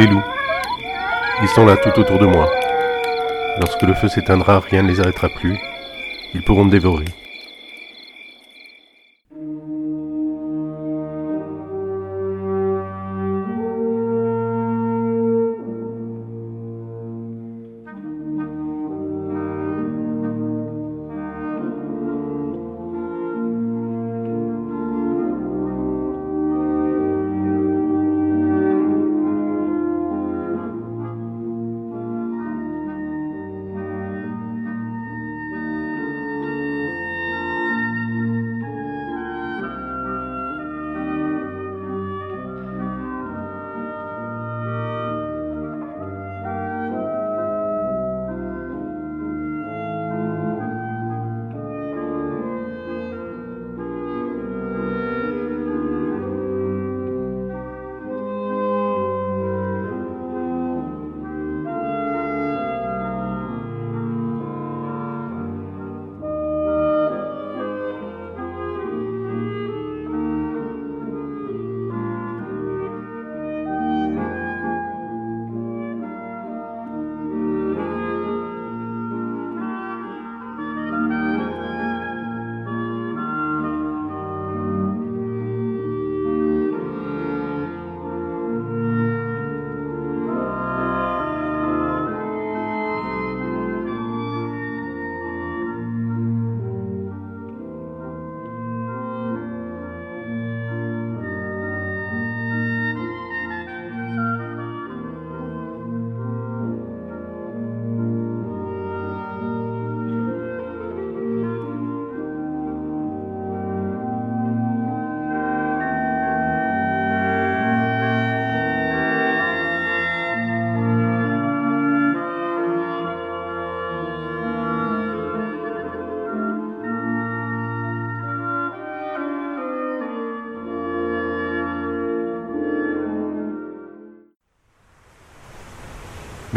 Les loups. Ils sont là tout autour de moi. Lorsque le feu s'éteindra, rien ne les arrêtera plus. Ils pourront me dévorer.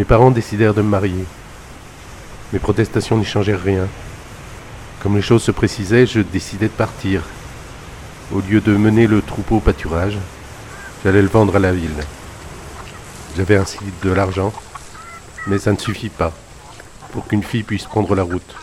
Mes parents décidèrent de me marier. Mes protestations n'y changèrent rien. Comme les choses se précisaient, je décidai de partir. Au lieu de mener le troupeau au pâturage, j'allais le vendre à la ville. J'avais ainsi de l'argent, mais ça ne suffit pas pour qu'une fille puisse prendre la route.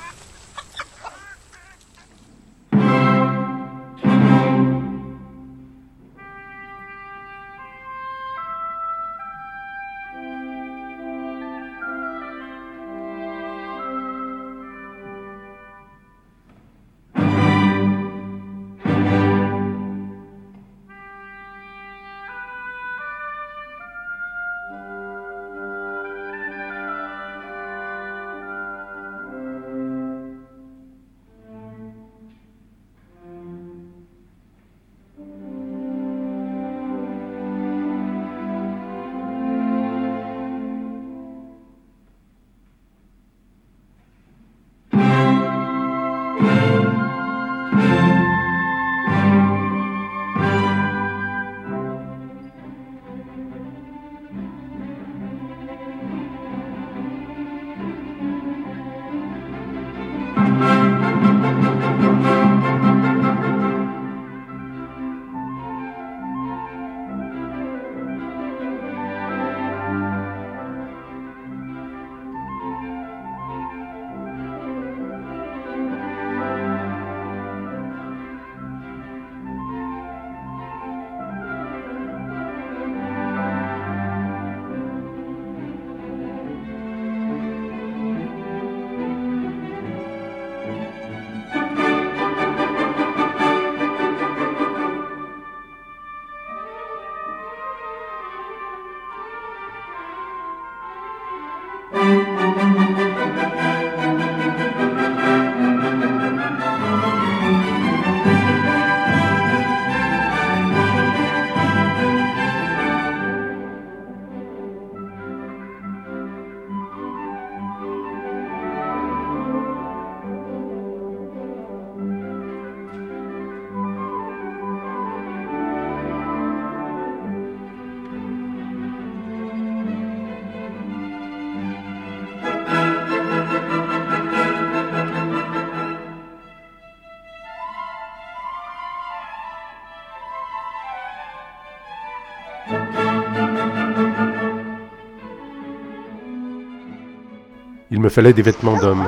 Il me fallait des vêtements d'homme.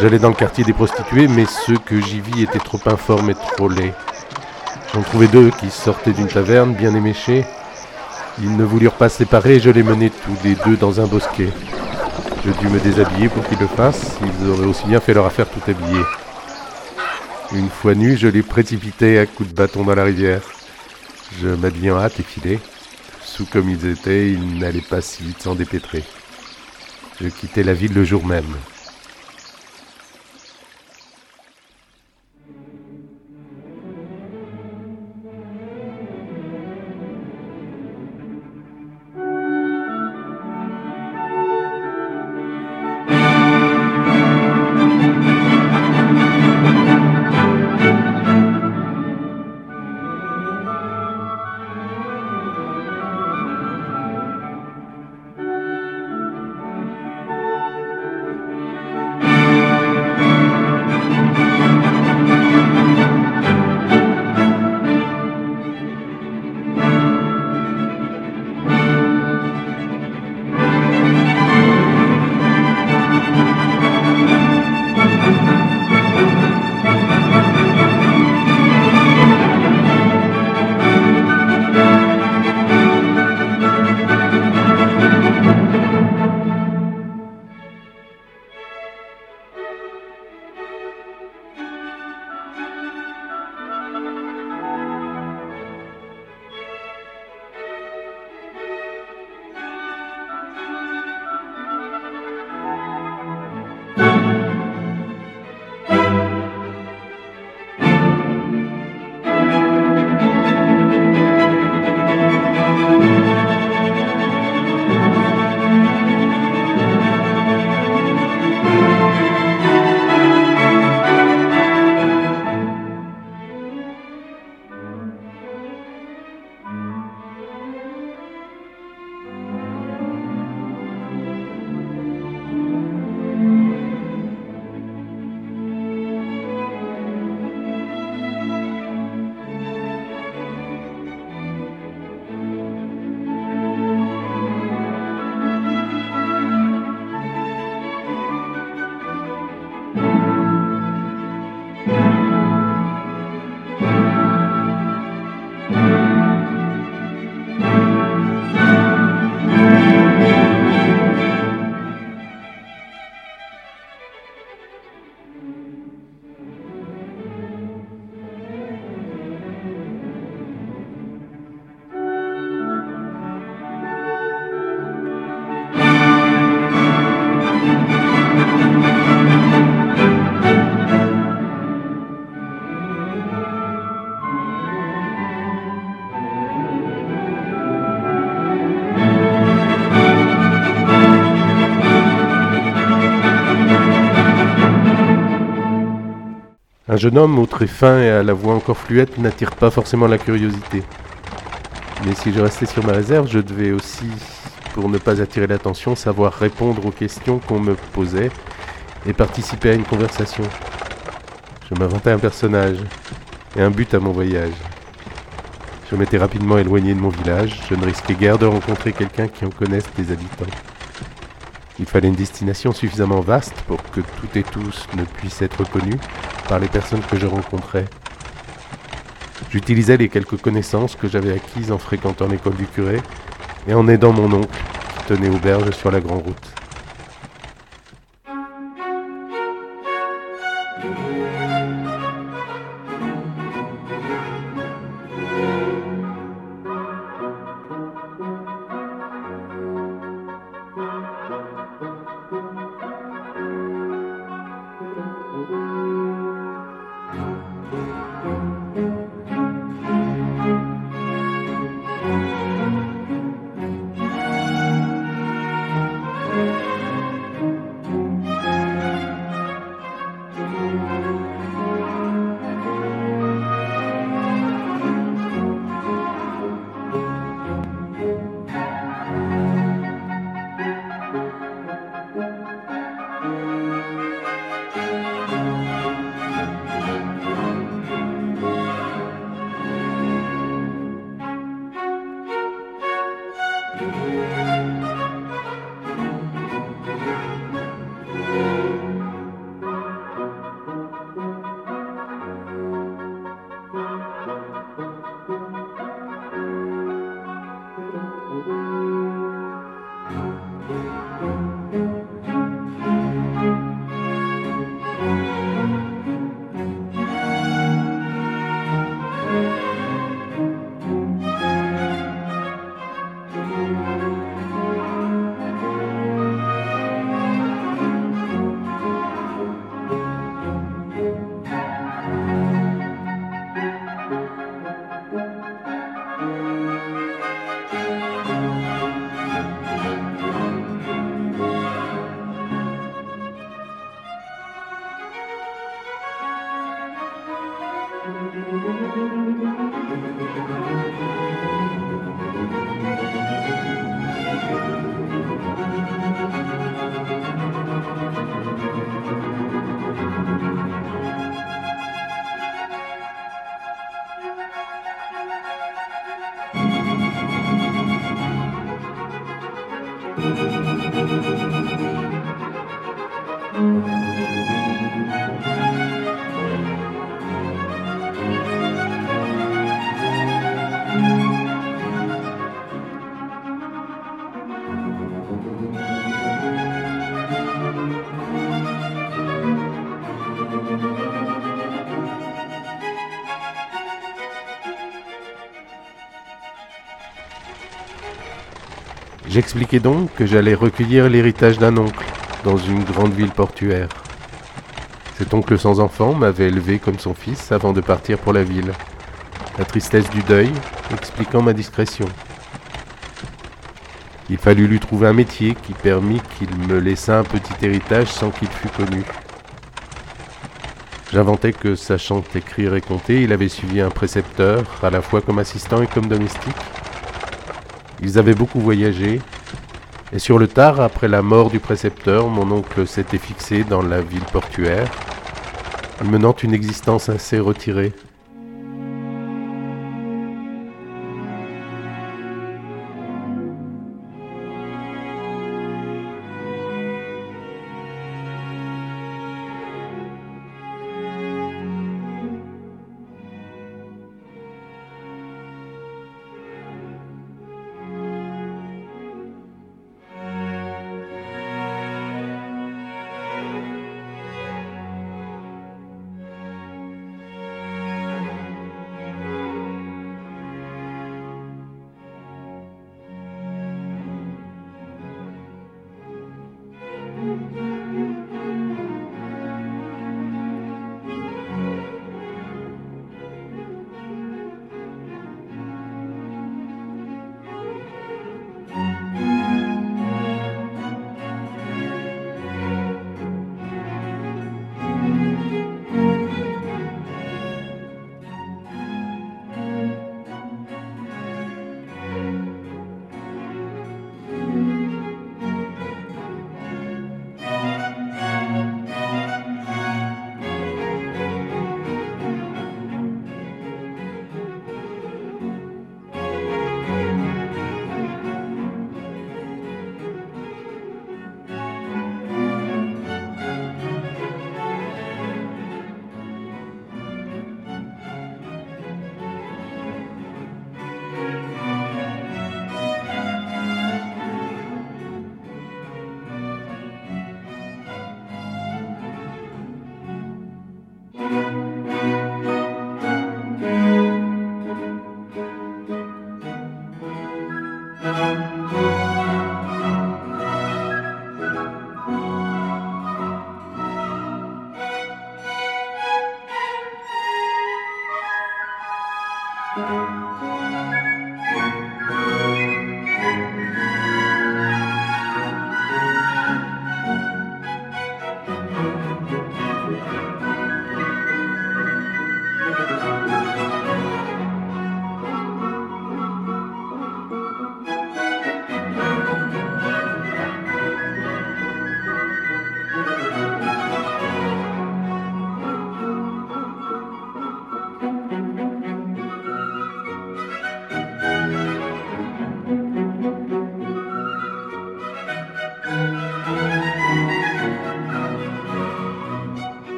J'allais dans le quartier des prostituées, mais ceux que j'y vis étaient trop informes et trop laids. J'en trouvais deux qui sortaient d'une taverne bien éméchée. Ils ne voulurent pas se séparer et je les menai tous les deux dans un bosquet. Je dus me déshabiller pour qu'ils le fassent, ils auraient aussi bien fait leur affaire tout habillés. Une fois nus, je les précipitai à coups de bâton dans la rivière. Je m'habillai en hâte et filai. Sous comme ils étaient, ils n'allaient pas si vite s'en dépêtrer. Je quittai la ville le jour même. Jeune homme au trait fin et à la voix encore fluette n'attire pas forcément la curiosité. Mais si je restais sur ma réserve, je devais aussi, pour ne pas attirer l'attention, savoir répondre aux questions qu'on me posait et participer à une conversation. Je m'inventais un personnage et un but à mon voyage. Je m'étais rapidement éloigné de mon village, je ne risquais guère de rencontrer quelqu'un qui en connaisse les habitants. Il fallait une destination suffisamment vaste pour que toutes et tous ne puissent être connus par les personnes que je rencontrais. J'utilisais les quelques connaissances que j'avais acquises en fréquentant l'école du curé et en aidant mon oncle qui tenait auberge sur la grande route. J'expliquai donc que j'allais recueillir l'héritage d'un oncle dans une grande ville portuaire. Cet oncle sans enfant m'avait élevé comme son fils avant de partir pour la ville. La tristesse du deuil expliquant ma discrétion. Il fallut lui trouver un métier qui permit qu'il me laissât un petit héritage sans qu'il fût connu. J'inventais que, sachant écrire et compter, il avait suivi un précepteur, à la fois comme assistant et comme domestique. Ils avaient beaucoup voyagé, et sur le tard, après la mort du précepteur, mon oncle s'était fixé dans la ville portuaire, menant une existence assez retirée.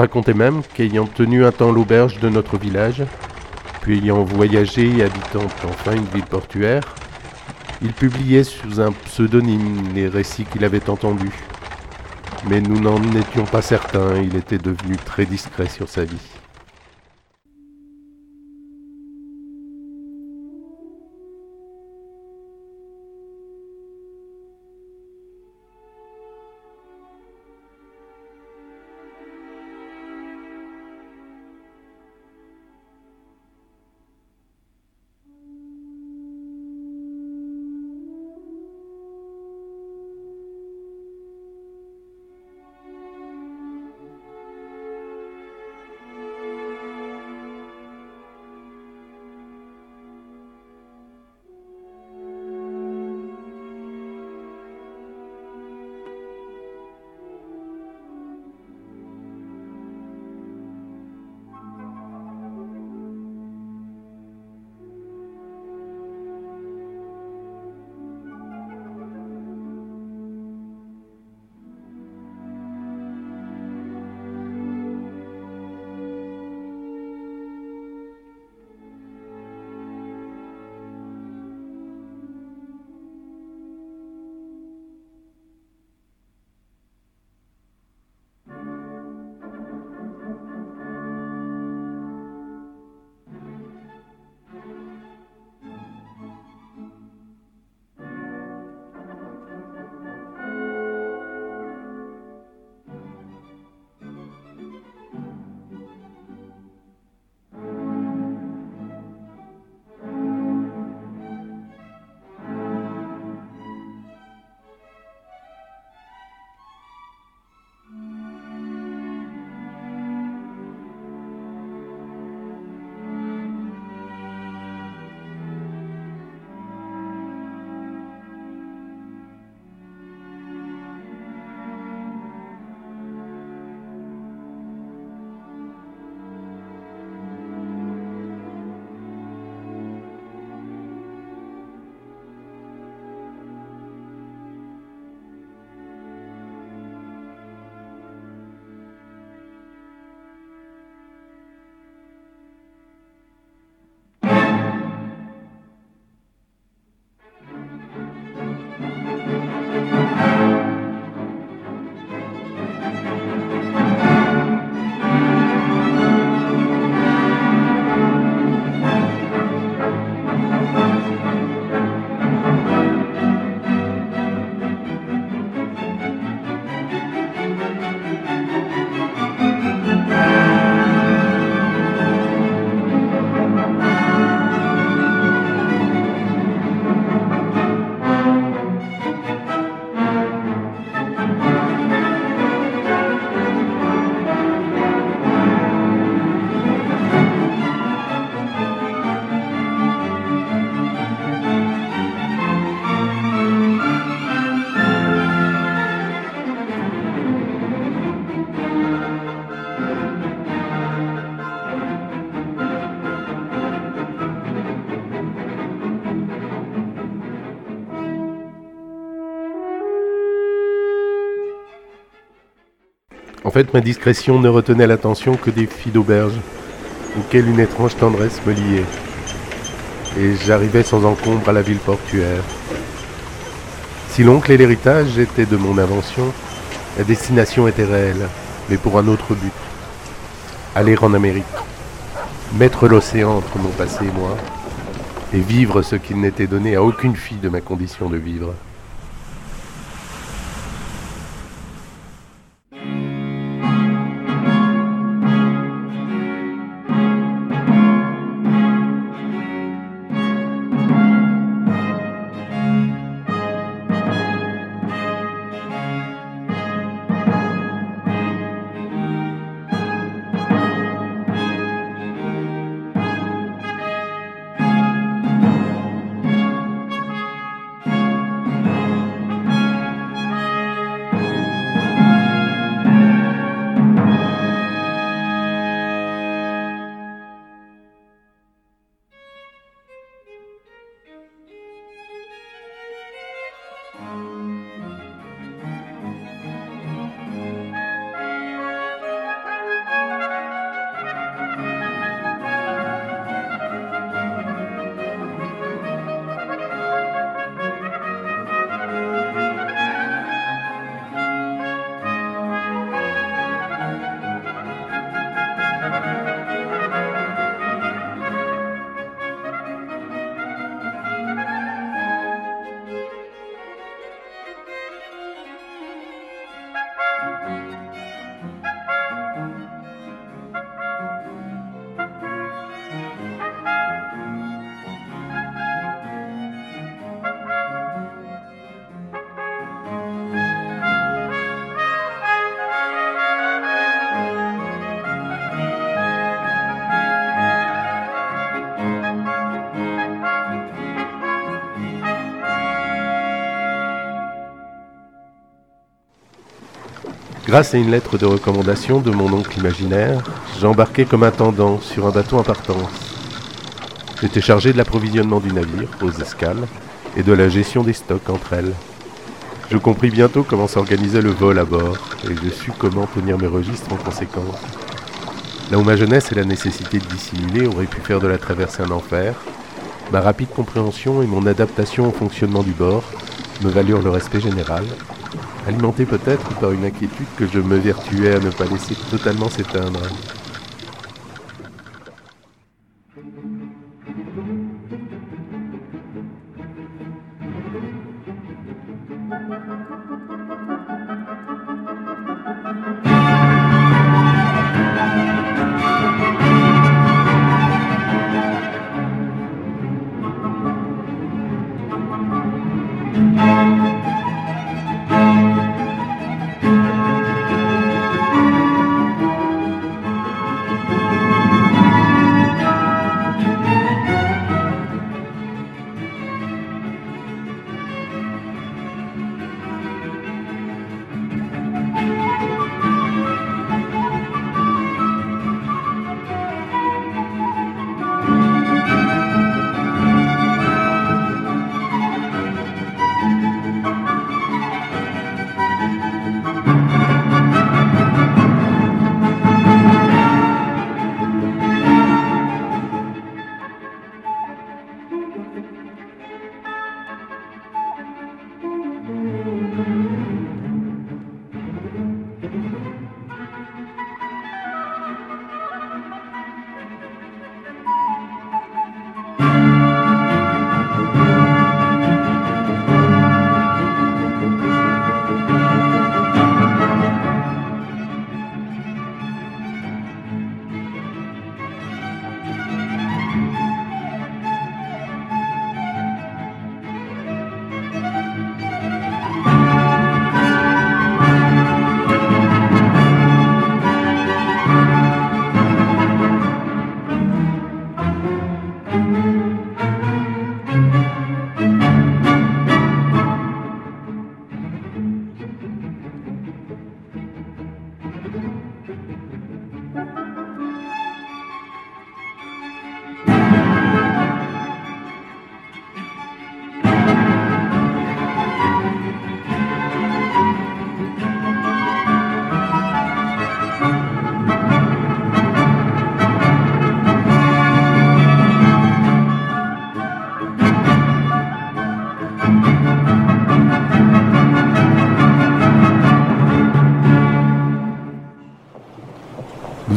Racontait même qu'ayant tenu un temps l'auberge de notre village, puis ayant voyagé et habitant enfin une ville portuaire, il publiait sous un pseudonyme les récits qu'il avait entendus. Mais nous n'en étions pas certains, il était devenu très discret sur sa vie. Ma discrétion ne retenait l'attention que des filles d'auberge, auxquelles une étrange tendresse me liait. Et j'arrivais sans encombre à la ville portuaire. Si l'oncle et l'héritage étaient de mon invention, la destination était réelle, mais pour un autre but. Aller en Amérique, mettre l'océan entre mon passé et moi, et vivre ce qu'il n'était donné à aucune fille de ma condition de vivre. Grâce à une lettre de recommandation de mon oncle imaginaire, j'embarquai comme intendant sur un bateau en partance. J'étais chargé de l'approvisionnement du navire aux escales et de la gestion des stocks entre elles. Je compris bientôt comment s'organisait le vol à bord et je sus comment tenir mes registres en conséquence. Là où ma jeunesse et la nécessité de dissimuler auraient pu faire de la traversée un enfer, ma rapide compréhension et mon adaptation au fonctionnement du bord me valurent le respect général alimenté peut-être par une inquiétude que je me vertuais à ne pas laisser totalement s'éteindre.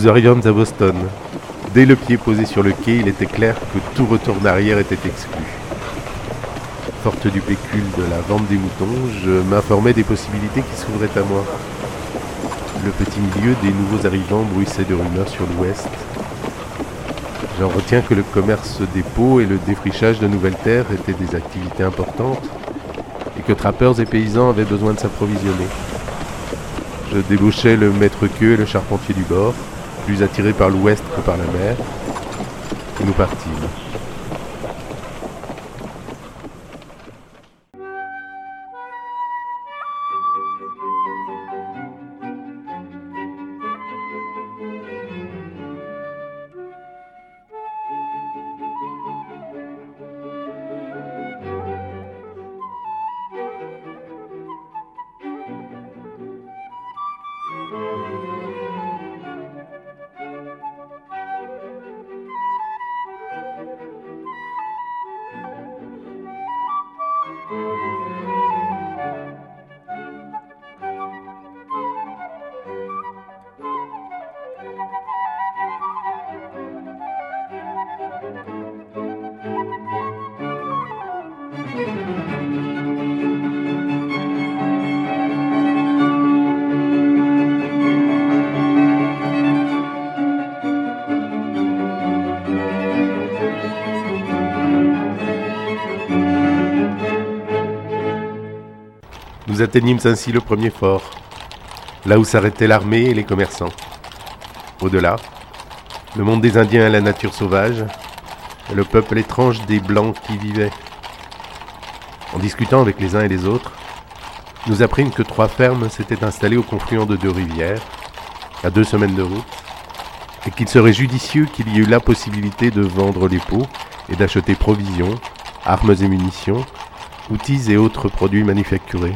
Nous à Boston. Dès le pied posé sur le quai, il était clair que tout retour d'arrière était exclu. Forte du pécule de la vente des moutons, je m'informais des possibilités qui s'ouvraient à moi. Le petit milieu des nouveaux arrivants bruissait de rumeurs sur l'ouest. J'en retiens que le commerce des pots et le défrichage de nouvelles terres étaient des activités importantes et que trappeurs et paysans avaient besoin de s'approvisionner. Je débauchais le maître-queue et le charpentier du bord, plus attirés par l'ouest que par la mer, et nous partîmes. Nous atteignîmes ainsi le premier fort, là où s'arrêtait l'armée et les commerçants. Au-delà, le monde des Indiens et la nature sauvage, et le peuple étrange des Blancs qui vivaient. En discutant avec les uns et les autres, nous apprîmes que trois fermes s'étaient installées au confluent de deux rivières, à deux semaines de route, et qu'il serait judicieux qu'il y eût la possibilité de vendre les pots et d'acheter provisions, armes et munitions, outils et autres produits manufacturés.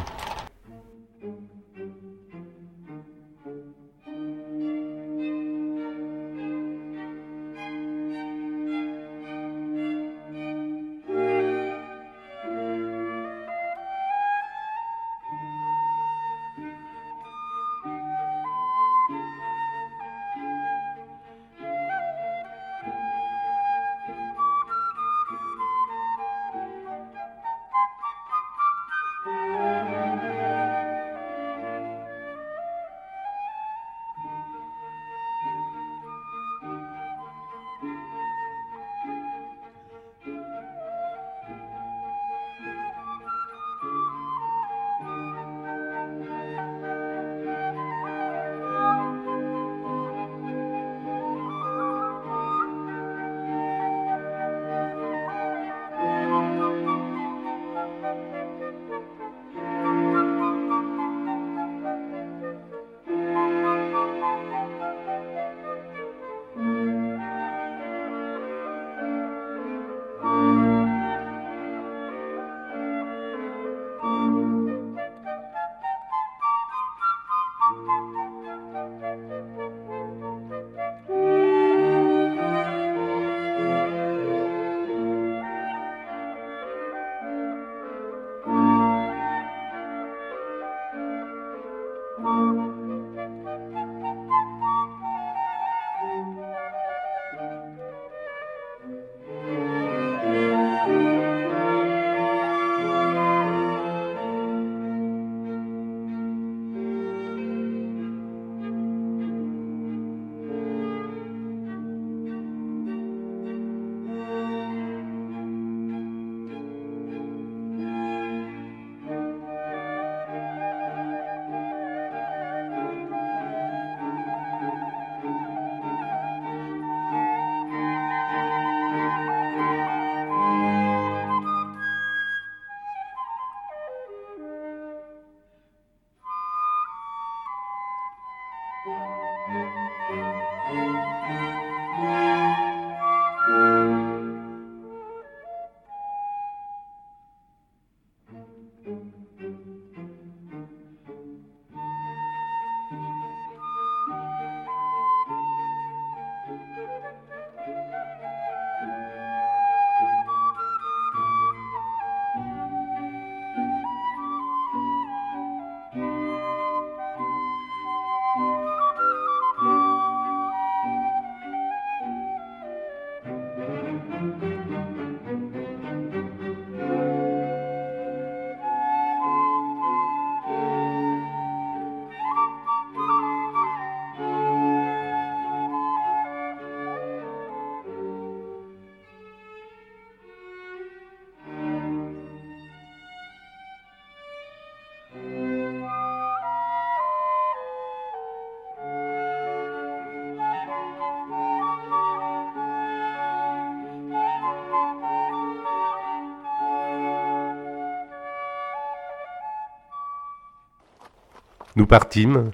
Nous partîmes,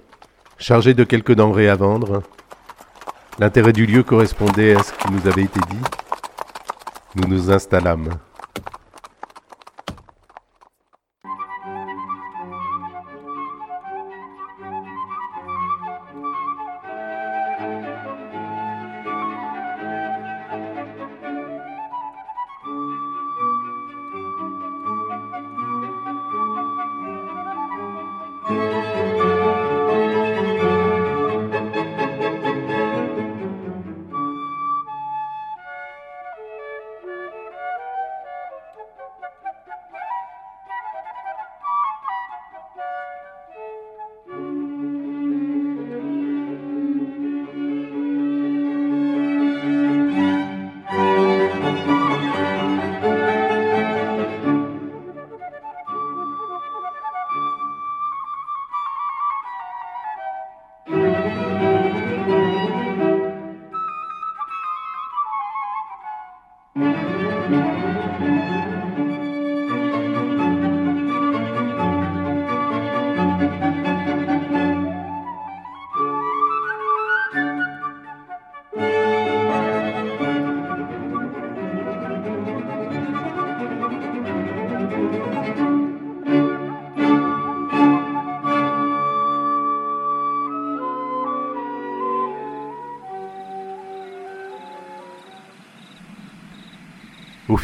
chargés de quelques denrées à vendre. L'intérêt du lieu correspondait à ce qui nous avait été dit. Nous nous installâmes. Au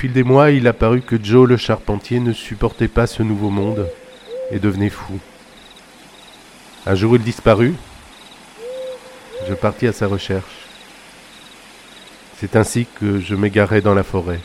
fil des mois, il apparut que Joe le charpentier ne supportait pas ce nouveau monde et devenait fou. Un jour il disparut. Je partis à sa recherche. C'est ainsi que je m'égarai dans la forêt.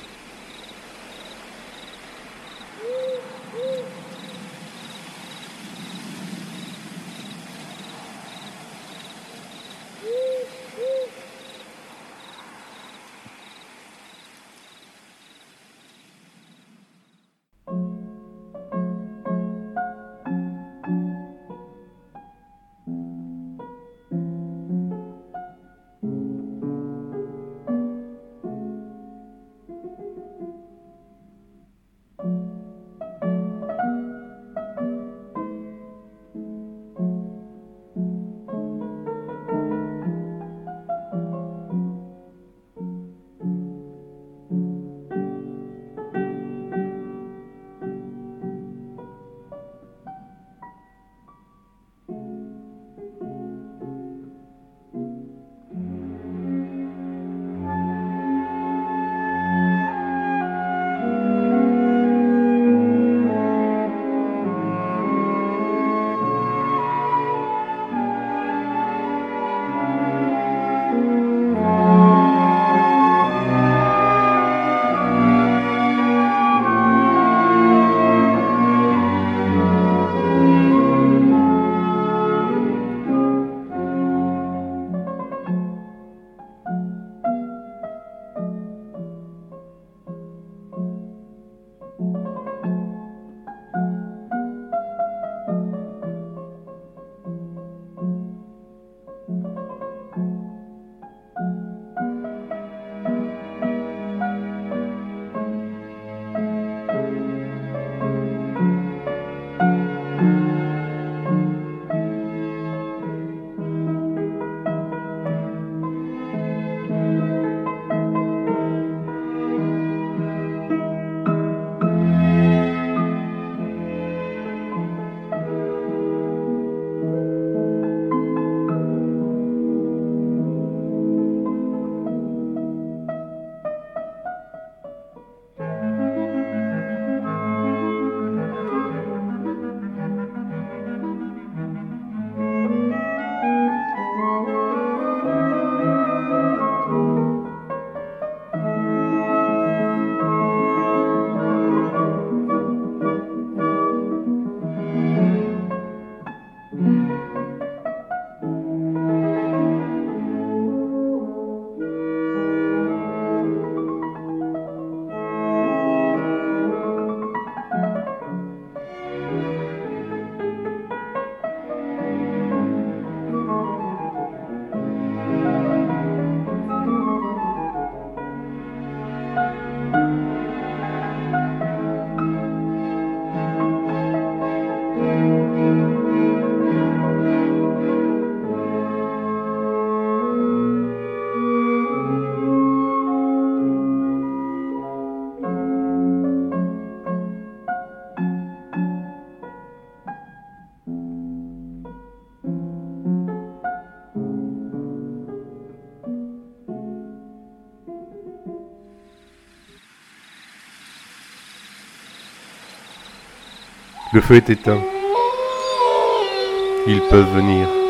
Le feu est éteint. Ils peuvent venir.